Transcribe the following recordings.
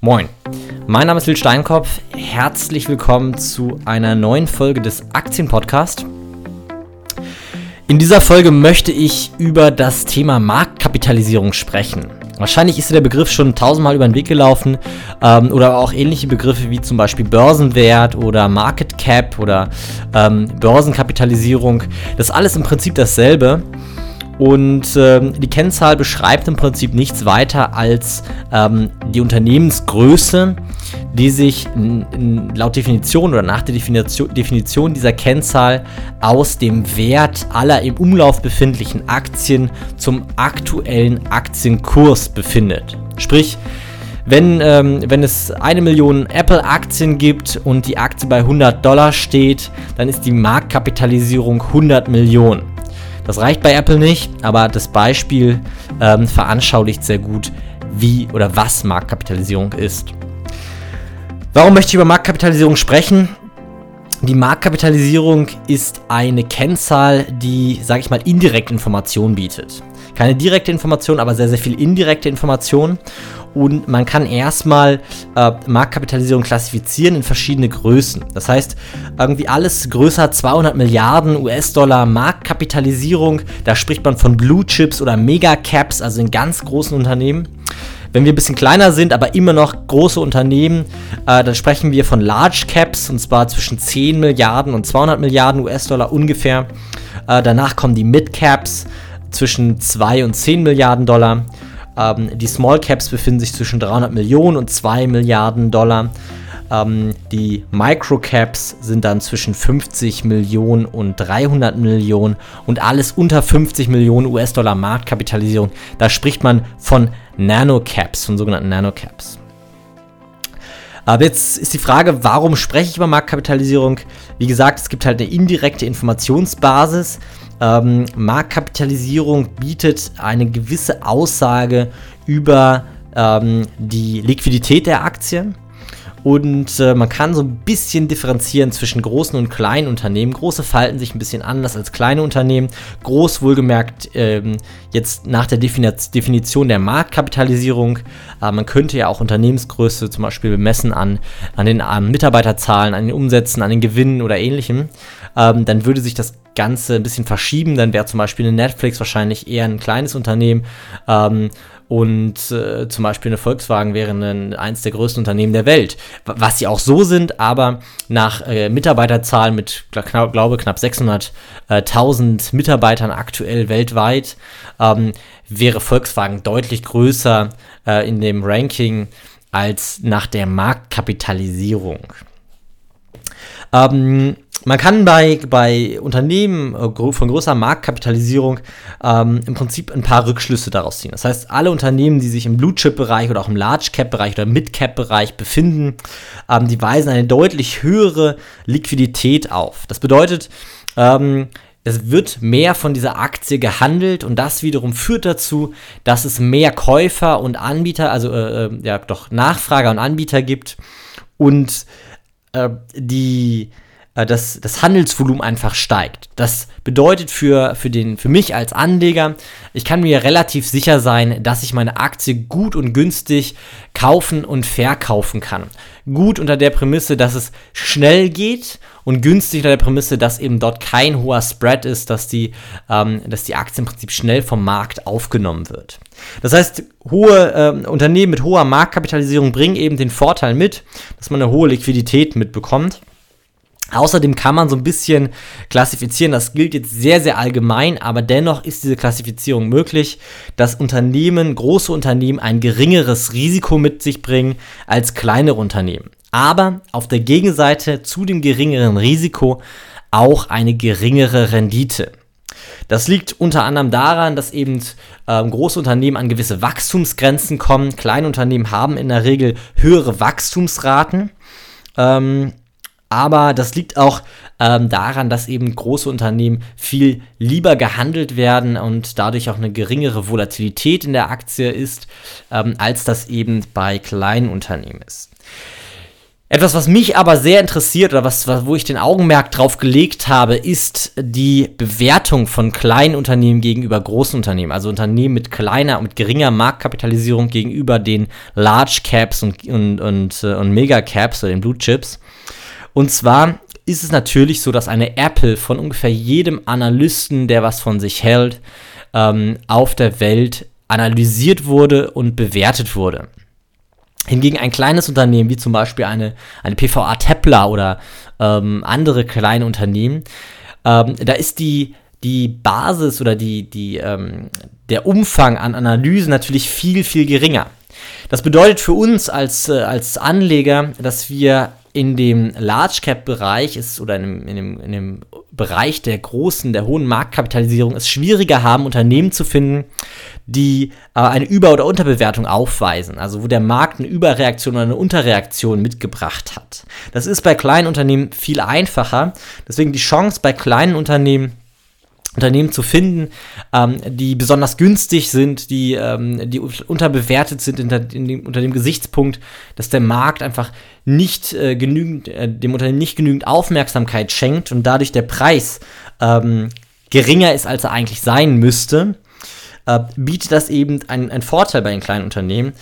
Moin, mein Name ist Will Steinkopf. Herzlich willkommen zu einer neuen Folge des Aktienpodcast. In dieser Folge möchte ich über das Thema Marktkapitalisierung sprechen. Wahrscheinlich ist der Begriff schon tausendmal über den Weg gelaufen ähm, oder auch ähnliche Begriffe wie zum Beispiel Börsenwert oder Market Cap oder ähm, Börsenkapitalisierung. Das ist alles im Prinzip dasselbe. Und ähm, die Kennzahl beschreibt im Prinzip nichts weiter als ähm, die Unternehmensgröße, die sich in, in, laut Definition oder nach der Definition, Definition dieser Kennzahl aus dem Wert aller im Umlauf befindlichen Aktien zum aktuellen Aktienkurs befindet. Sprich, wenn, ähm, wenn es eine Million Apple-Aktien gibt und die Aktie bei 100 Dollar steht, dann ist die Marktkapitalisierung 100 Millionen. Das reicht bei Apple nicht, aber das Beispiel ähm, veranschaulicht sehr gut, wie oder was Marktkapitalisierung ist. Warum möchte ich über Marktkapitalisierung sprechen? Die Marktkapitalisierung ist eine Kennzahl, die, sage ich mal, indirekte Informationen bietet. Keine direkte Information, aber sehr, sehr viel indirekte Information und man kann erstmal äh, Marktkapitalisierung klassifizieren in verschiedene Größen. Das heißt, irgendwie alles größer 200 Milliarden US-Dollar Marktkapitalisierung, da spricht man von Blue Chips oder Megacaps, also in ganz großen Unternehmen. Wenn wir ein bisschen kleiner sind, aber immer noch große Unternehmen, äh, dann sprechen wir von Large Caps und zwar zwischen 10 Milliarden und 200 Milliarden US-Dollar ungefähr. Äh, danach kommen die Mid Caps zwischen 2 und 10 Milliarden Dollar. Ähm, die Small Caps befinden sich zwischen 300 Millionen und 2 Milliarden Dollar. Ähm, die Microcaps sind dann zwischen 50 Millionen und 300 Millionen und alles unter 50 Millionen US-Dollar Marktkapitalisierung. Da spricht man von Nanocaps, von sogenannten Nanocaps. Aber jetzt ist die Frage, warum spreche ich über Marktkapitalisierung? Wie gesagt, es gibt halt eine indirekte Informationsbasis. Ähm, Marktkapitalisierung bietet eine gewisse Aussage über ähm, die Liquidität der Aktien. Und äh, man kann so ein bisschen differenzieren zwischen großen und kleinen Unternehmen. Große falten sich ein bisschen anders als kleine Unternehmen. Groß wohlgemerkt ähm, jetzt nach der Definition der Marktkapitalisierung. Äh, man könnte ja auch Unternehmensgröße zum Beispiel bemessen an, an den an Mitarbeiterzahlen, an den Umsätzen, an den Gewinnen oder ähnlichem. Ähm, dann würde sich das Ganze ein bisschen verschieben. Dann wäre zum Beispiel eine Netflix wahrscheinlich eher ein kleines Unternehmen. Ähm, und äh, zum Beispiel eine Volkswagen wäre ein, eins der größten Unternehmen der Welt. Was sie auch so sind, aber nach äh, Mitarbeiterzahlen mit, glaub, glaube knapp 600.000 Mitarbeitern aktuell weltweit, ähm, wäre Volkswagen deutlich größer äh, in dem Ranking als nach der Marktkapitalisierung. Ähm, man kann bei, bei Unternehmen äh, von großer Marktkapitalisierung ähm, im Prinzip ein paar Rückschlüsse daraus ziehen. Das heißt, alle Unternehmen, die sich im Blue-Chip-Bereich oder auch im Large-Cap-Bereich oder Mid-Cap-Bereich befinden, ähm, die weisen eine deutlich höhere Liquidität auf. Das bedeutet, ähm, es wird mehr von dieser Aktie gehandelt und das wiederum führt dazu, dass es mehr Käufer und Anbieter, also äh, äh ja doch Nachfrager und Anbieter gibt und äh, die das, das Handelsvolumen einfach steigt. Das bedeutet für, für, den, für mich als Anleger, ich kann mir relativ sicher sein, dass ich meine Aktie gut und günstig kaufen und verkaufen kann. Gut unter der Prämisse, dass es schnell geht und günstig unter der Prämisse, dass eben dort kein hoher Spread ist, dass die, ähm, dass die Aktie im Prinzip schnell vom Markt aufgenommen wird. Das heißt, hohe äh, Unternehmen mit hoher Marktkapitalisierung bringen eben den Vorteil mit, dass man eine hohe Liquidität mitbekommt. Außerdem kann man so ein bisschen klassifizieren, das gilt jetzt sehr, sehr allgemein, aber dennoch ist diese Klassifizierung möglich, dass Unternehmen, große Unternehmen ein geringeres Risiko mit sich bringen als kleinere Unternehmen. Aber auf der Gegenseite zu dem geringeren Risiko auch eine geringere Rendite. Das liegt unter anderem daran, dass eben ähm, große Unternehmen an gewisse Wachstumsgrenzen kommen. Kleine Unternehmen haben in der Regel höhere Wachstumsraten. Ähm, aber das liegt auch ähm, daran, dass eben große Unternehmen viel lieber gehandelt werden und dadurch auch eine geringere Volatilität in der Aktie ist, ähm, als das eben bei kleinen Unternehmen ist. Etwas, was mich aber sehr interessiert oder was, wo ich den Augenmerk drauf gelegt habe, ist die Bewertung von kleinen Unternehmen gegenüber großen Unternehmen. Also Unternehmen mit kleiner und geringer Marktkapitalisierung gegenüber den Large Caps und, und, und, äh, und Mega Caps oder den Blue Chips. Und zwar ist es natürlich so, dass eine Apple von ungefähr jedem Analysten, der was von sich hält, ähm, auf der Welt analysiert wurde und bewertet wurde. Hingegen ein kleines Unternehmen, wie zum Beispiel eine, eine PVA Tepler oder ähm, andere kleine Unternehmen, ähm, da ist die, die Basis oder die, die, ähm, der Umfang an Analysen natürlich viel, viel geringer. Das bedeutet für uns als, äh, als Anleger, dass wir in dem Large Cap Bereich ist oder in dem, in, dem, in dem Bereich der großen, der hohen Marktkapitalisierung es schwieriger haben, Unternehmen zu finden, die äh, eine Über- oder Unterbewertung aufweisen, also wo der Markt eine Überreaktion oder eine Unterreaktion mitgebracht hat. Das ist bei kleinen Unternehmen viel einfacher. Deswegen die Chance bei kleinen Unternehmen Unternehmen zu finden, ähm, die besonders günstig sind, die, ähm, die unterbewertet sind in der, in dem, unter dem Gesichtspunkt, dass der Markt einfach nicht äh, genügend, äh, dem Unternehmen nicht genügend Aufmerksamkeit schenkt und dadurch der Preis ähm, geringer ist, als er eigentlich sein müsste, äh, bietet das eben einen Vorteil bei den kleinen Unternehmen,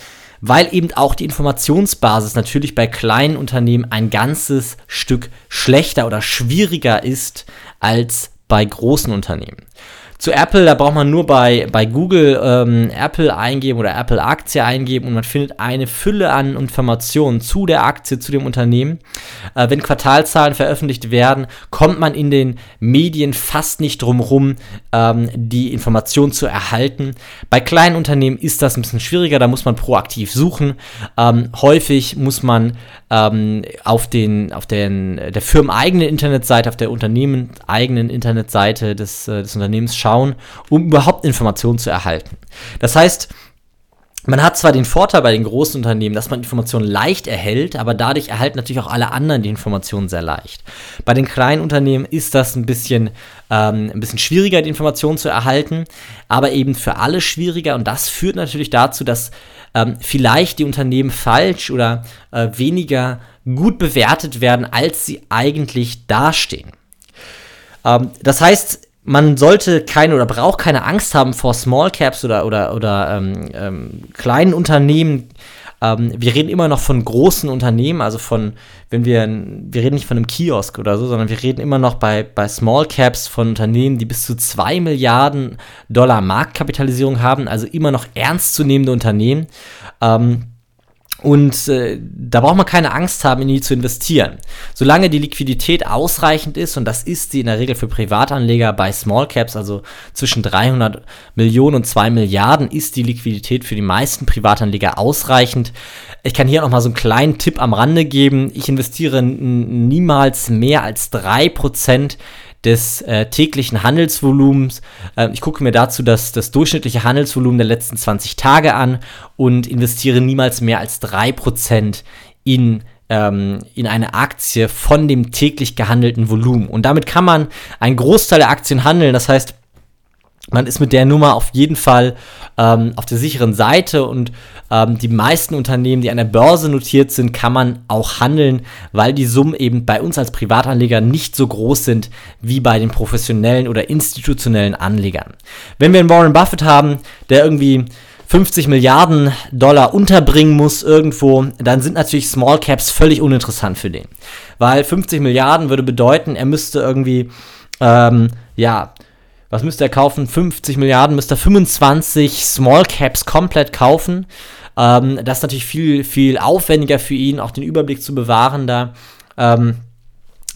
weil eben auch die Informationsbasis natürlich bei kleinen Unternehmen ein ganzes Stück schlechter oder schwieriger ist als bei großen Unternehmen. Zu Apple, da braucht man nur bei, bei Google ähm, Apple eingeben oder Apple Aktie eingeben und man findet eine Fülle an Informationen zu der Aktie, zu dem Unternehmen. Äh, wenn Quartalzahlen veröffentlicht werden, kommt man in den Medien fast nicht drum rum, ähm, die Informationen zu erhalten. Bei kleinen Unternehmen ist das ein bisschen schwieriger, da muss man proaktiv suchen. Ähm, häufig muss man ähm, auf, den, auf den, der firmeneigenen Internetseite, auf der unternehmenseigenen Internetseite des, äh, des Unternehmens schauen um überhaupt Informationen zu erhalten. Das heißt, man hat zwar den Vorteil bei den großen Unternehmen, dass man Informationen leicht erhält, aber dadurch erhalten natürlich auch alle anderen die Informationen sehr leicht. Bei den kleinen Unternehmen ist das ein bisschen, ähm, ein bisschen schwieriger, die Informationen zu erhalten, aber eben für alle schwieriger und das führt natürlich dazu, dass ähm, vielleicht die Unternehmen falsch oder äh, weniger gut bewertet werden, als sie eigentlich dastehen. Ähm, das heißt, man sollte keine oder braucht keine Angst haben vor Small Caps oder, oder, oder ähm, ähm, kleinen Unternehmen. Ähm, wir reden immer noch von großen Unternehmen, also von, wenn wir, wir reden nicht von einem Kiosk oder so, sondern wir reden immer noch bei, bei Small Caps von Unternehmen, die bis zu 2 Milliarden Dollar Marktkapitalisierung haben, also immer noch ernstzunehmende Unternehmen. Ähm, und äh, da braucht man keine Angst haben, in die zu investieren. Solange die Liquidität ausreichend ist, und das ist sie in der Regel für Privatanleger bei Small Caps, also zwischen 300 Millionen und 2 Milliarden, ist die Liquidität für die meisten Privatanleger ausreichend. Ich kann hier noch mal so einen kleinen Tipp am Rande geben. Ich investiere niemals mehr als 3% des äh, täglichen Handelsvolumens. Äh, ich gucke mir dazu das, das durchschnittliche Handelsvolumen der letzten 20 Tage an und investiere niemals mehr als 3% in ähm, in eine Aktie von dem täglich gehandelten Volumen. Und damit kann man einen Großteil der Aktien handeln. Das heißt, man ist mit der Nummer auf jeden Fall ähm, auf der sicheren Seite und ähm, die meisten Unternehmen, die an der Börse notiert sind, kann man auch handeln, weil die Summen eben bei uns als Privatanleger nicht so groß sind wie bei den professionellen oder institutionellen Anlegern. Wenn wir einen Warren Buffett haben, der irgendwie 50 Milliarden Dollar unterbringen muss irgendwo, dann sind natürlich Small Caps völlig uninteressant für den. Weil 50 Milliarden würde bedeuten, er müsste irgendwie, ähm, ja, was müsste er kaufen? 50 Milliarden, müsste er 25 Small Caps komplett kaufen. Ähm, das ist natürlich viel, viel aufwendiger für ihn, auch den Überblick zu bewahren da. Ähm,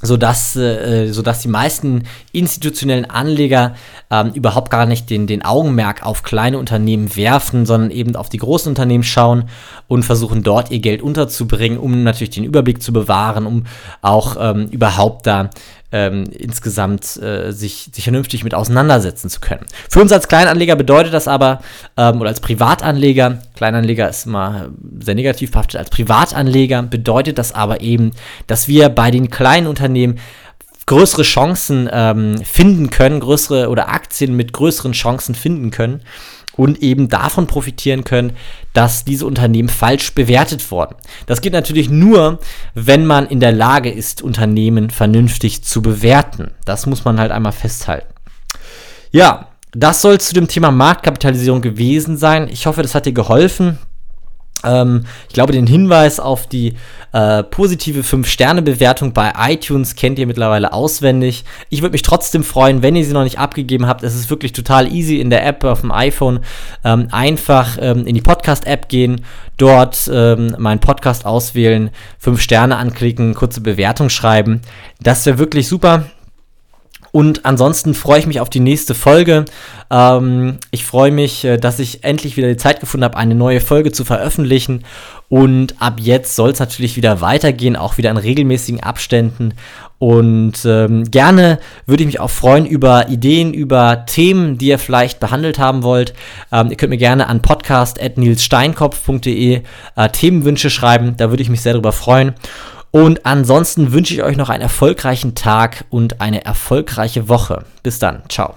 sodass, äh, sodass die meisten institutionellen Anleger ähm, überhaupt gar nicht den, den Augenmerk auf kleine Unternehmen werfen, sondern eben auf die großen Unternehmen schauen und versuchen dort ihr Geld unterzubringen, um natürlich den Überblick zu bewahren, um auch ähm, überhaupt da ähm, insgesamt äh, sich, sich vernünftig mit auseinandersetzen zu können. Für uns als Kleinanleger bedeutet das aber, ähm, oder als Privatanleger, Kleinanleger ist immer sehr negativ behaftet, als Privatanleger bedeutet das aber eben, dass wir bei den kleinen Unternehmen größere Chancen ähm, finden können, größere oder Aktien mit größeren Chancen finden können und eben davon profitieren können, dass diese Unternehmen falsch bewertet wurden. Das geht natürlich nur, wenn man in der Lage ist, Unternehmen vernünftig zu bewerten. Das muss man halt einmal festhalten. Ja, das soll zu dem Thema Marktkapitalisierung gewesen sein. Ich hoffe, das hat dir geholfen. Ähm, ich glaube, den Hinweis auf die äh, positive 5-Sterne-Bewertung bei iTunes kennt ihr mittlerweile auswendig. Ich würde mich trotzdem freuen, wenn ihr sie noch nicht abgegeben habt. Es ist wirklich total easy in der App auf dem iPhone. Ähm, einfach ähm, in die Podcast-App gehen, dort ähm, meinen Podcast auswählen, 5 Sterne anklicken, kurze Bewertung schreiben. Das wäre wirklich super. Und ansonsten freue ich mich auf die nächste Folge. Ähm, ich freue mich, äh, dass ich endlich wieder die Zeit gefunden habe, eine neue Folge zu veröffentlichen. Und ab jetzt soll es natürlich wieder weitergehen, auch wieder in regelmäßigen Abständen. Und ähm, gerne würde ich mich auch freuen über Ideen, über Themen, die ihr vielleicht behandelt haben wollt. Ähm, ihr könnt mir gerne an podcast.nilssteinkopf.de äh, Themenwünsche schreiben. Da würde ich mich sehr darüber freuen. Und ansonsten wünsche ich euch noch einen erfolgreichen Tag und eine erfolgreiche Woche. Bis dann. Ciao.